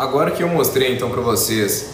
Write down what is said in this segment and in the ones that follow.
agora que eu mostrei então para vocês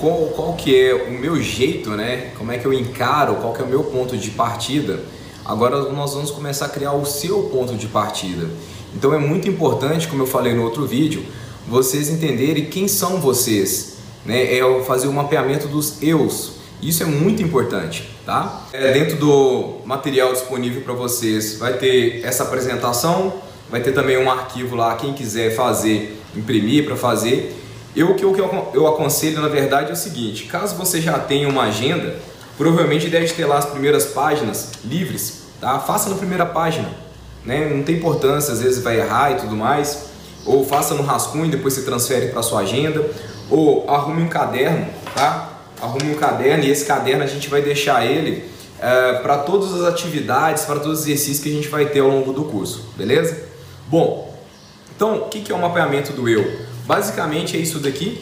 qual, qual que é o meu jeito, né? Como é que eu encaro, qual que é o meu ponto de partida, agora nós vamos começar a criar o seu ponto de partida. Então é muito importante, como eu falei no outro vídeo, vocês entenderem quem são vocês, né? É fazer o mapeamento dos eus. Isso é muito importante, tá? É, dentro do material disponível para vocês vai ter essa apresentação, vai ter também um arquivo lá, quem quiser fazer, imprimir para fazer. Eu, o que eu, eu aconselho, na verdade, é o seguinte, caso você já tenha uma agenda, provavelmente deve ter lá as primeiras páginas livres, tá? Faça na primeira página, né? Não tem importância, às vezes vai errar e tudo mais, ou faça no rascunho depois você transfere para sua agenda, ou arrume um caderno, tá? Arrume um caderno e esse caderno a gente vai deixar ele é, para todas as atividades, para todos os exercícios que a gente vai ter ao longo do curso, beleza? Bom, então o que é o mapeamento do eu? Basicamente é isso daqui.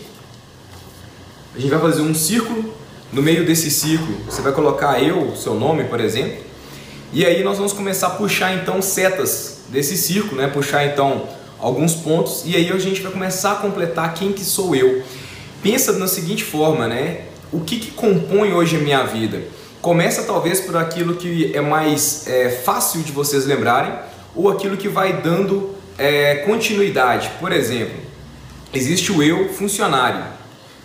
A gente vai fazer um círculo. No meio desse círculo você vai colocar eu, seu nome, por exemplo. E aí nós vamos começar a puxar então setas desse círculo, né? Puxar então alguns pontos e aí a gente vai começar a completar quem que sou eu. Pensa da seguinte forma, né? O que, que compõe hoje a minha vida? Começa talvez por aquilo que é mais é, fácil de vocês lembrarem ou aquilo que vai dando é, continuidade. Por exemplo, existe o eu funcionário.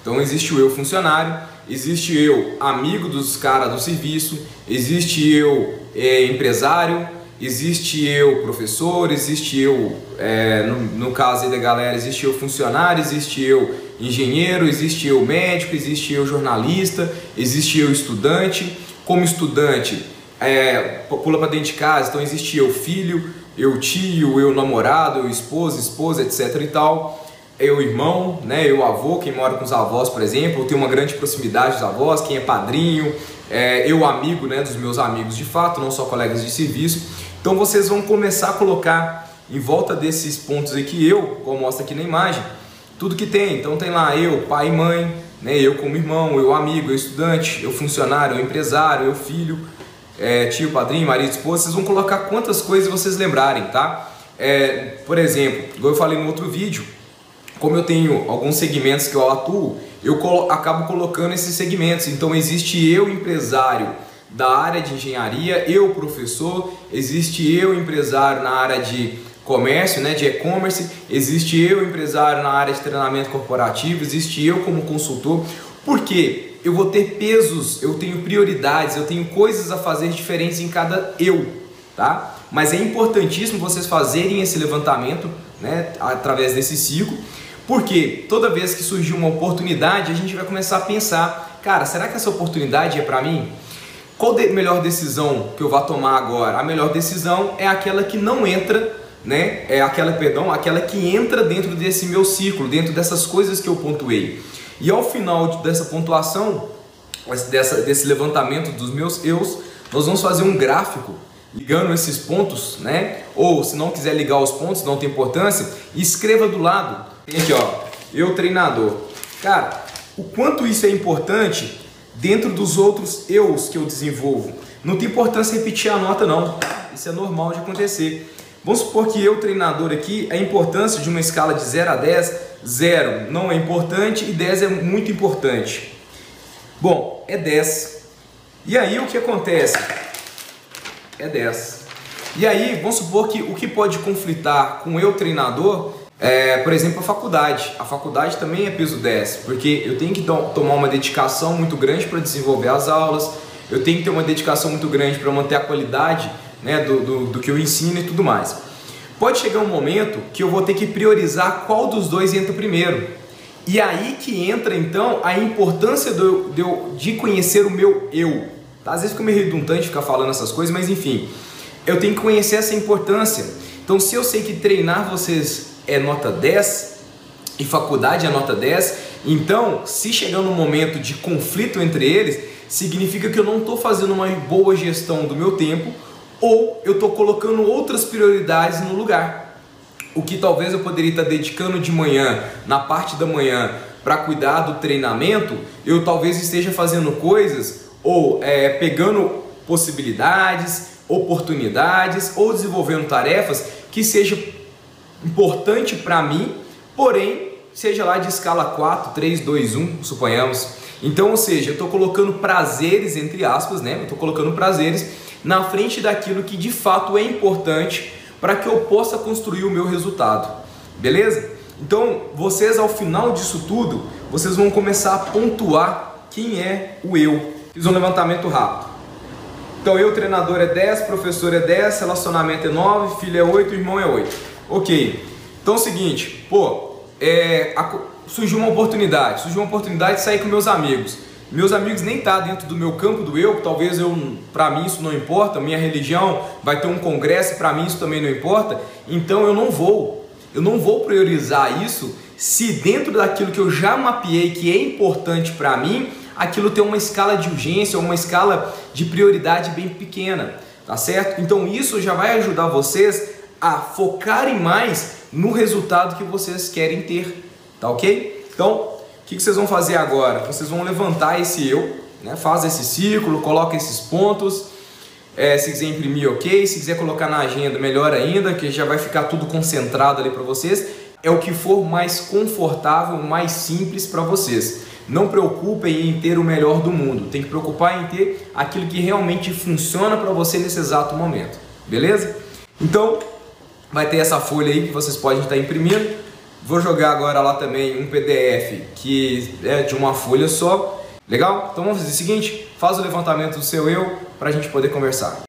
Então existe o eu funcionário, existe eu amigo dos caras do serviço, existe eu é, empresário, existe eu professor, existe eu, é, no, no, caso aí da galera, existe eu funcionário, existe eu engenheiro, existe eu médico, existe eu jornalista, existe eu estudante. Como estudante, é, pula para dentro de casa, então existe eu filho, eu tio, eu namorado, eu esposa, esposa, etc e tal. Eu irmão, né, eu avô, quem mora com os avós, por exemplo, eu tenho uma grande proximidade dos avós, quem é padrinho, é, eu amigo, né, dos meus amigos de fato, não só colegas de serviço. Então vocês vão começar a colocar em volta desses pontos aqui eu, como mostra aqui na imagem, tudo que tem. Então tem lá eu, pai e mãe, né, eu como irmão, eu amigo, eu estudante, eu funcionário, eu empresário, eu filho, é, tio, padrinho, marido, esposa, vocês vão colocar quantas coisas vocês lembrarem, tá? É, por exemplo, igual eu falei no outro vídeo, como eu tenho alguns segmentos que eu atuo, eu colo acabo colocando esses segmentos. Então existe eu empresário da área de engenharia, eu professor, existe eu empresário na área de comércio, né, de e-commerce, existe eu empresário na área de treinamento corporativo, existe eu como consultor. Por quê? Eu vou ter pesos, eu tenho prioridades, eu tenho coisas a fazer diferentes em cada eu, tá? Mas é importantíssimo vocês fazerem esse levantamento, né, através desse ciclo, porque toda vez que surgir uma oportunidade, a gente vai começar a pensar, cara, será que essa oportunidade é para mim? Qual a melhor decisão que eu vou tomar agora? A melhor decisão é aquela que não entra, né? É aquela, perdão, aquela que entra dentro desse meu ciclo, dentro dessas coisas que eu pontuei. E ao final dessa pontuação, dessa, desse levantamento dos meus eus, nós vamos fazer um gráfico ligando esses pontos, né? Ou se não quiser ligar os pontos, não tem importância, escreva do lado. Tem aqui, ó, eu treinador. Cara, o quanto isso é importante dentro dos outros eus que eu desenvolvo. Não tem importância repetir a nota não. Isso é normal de acontecer. Vamos supor que eu, treinador aqui, a importância de uma escala de 0 a 10, 0 não é importante e 10 é muito importante. Bom, é 10. E aí o que acontece? É 10. E aí, vamos supor que o que pode conflitar com eu, treinador, é, por exemplo, a faculdade. A faculdade também é peso 10, porque eu tenho que tomar uma dedicação muito grande para desenvolver as aulas, eu tenho que ter uma dedicação muito grande para manter a qualidade né, do, do, do que eu ensino e tudo mais. Pode chegar um momento que eu vou ter que priorizar qual dos dois entra primeiro. E aí que entra então a importância do, de, de conhecer o meu eu. Tá? Às vezes fica meio redundante ficar falando essas coisas, mas enfim, eu tenho que conhecer essa importância. Então, se eu sei que treinar vocês é nota 10 e faculdade é nota 10, então, se chegar no momento de conflito entre eles, significa que eu não estou fazendo uma boa gestão do meu tempo ou eu estou colocando outras prioridades no lugar. O que talvez eu poderia estar dedicando de manhã, na parte da manhã, para cuidar do treinamento, eu talvez esteja fazendo coisas ou é, pegando possibilidades, oportunidades ou desenvolvendo tarefas que seja importante para mim, porém seja lá de escala 4, 3, 2, 1, suponhamos. Então, ou seja, eu estou colocando prazeres, entre aspas, né? Eu estou colocando prazeres na frente daquilo que de fato é importante para que eu possa construir o meu resultado. Beleza? Então, vocês ao final disso tudo, vocês vão começar a pontuar quem é o eu. Fiz um levantamento rápido. Então, eu, treinador, é 10, professor é 10, relacionamento é 9, filho é 8, irmão é 8. Ok. Então, é o seguinte, pô, é, surgiu uma oportunidade, surgiu uma oportunidade de sair com meus amigos. Meus amigos nem tá dentro do meu campo do eu, talvez eu, para mim isso não importa, minha religião vai ter um congresso, para mim isso também não importa, então eu não vou. Eu não vou priorizar isso se dentro daquilo que eu já mapeei que é importante para mim, aquilo tem uma escala de urgência uma escala de prioridade bem pequena, tá certo? Então isso já vai ajudar vocês a focarem mais no resultado que vocês querem ter, tá ok? Então, o que, vocês vão fazer agora? Vocês vão levantar esse eu, né? faz esse círculo, coloca esses pontos, é, se quiser imprimir, ok. Se quiser colocar na agenda, melhor ainda, que já vai ficar tudo concentrado ali para vocês. É o que for mais confortável, mais simples para vocês. Não preocupem em ter o melhor do mundo. Tem que preocupar em ter aquilo que realmente funciona para você nesse exato momento. Beleza? Então, vai ter essa folha aí que vocês podem estar imprimindo. Vou jogar agora lá também um PDF que é de uma folha só Legal? Então vamos fazer o seguinte, faz o levantamento do seu eu para a gente poder conversar.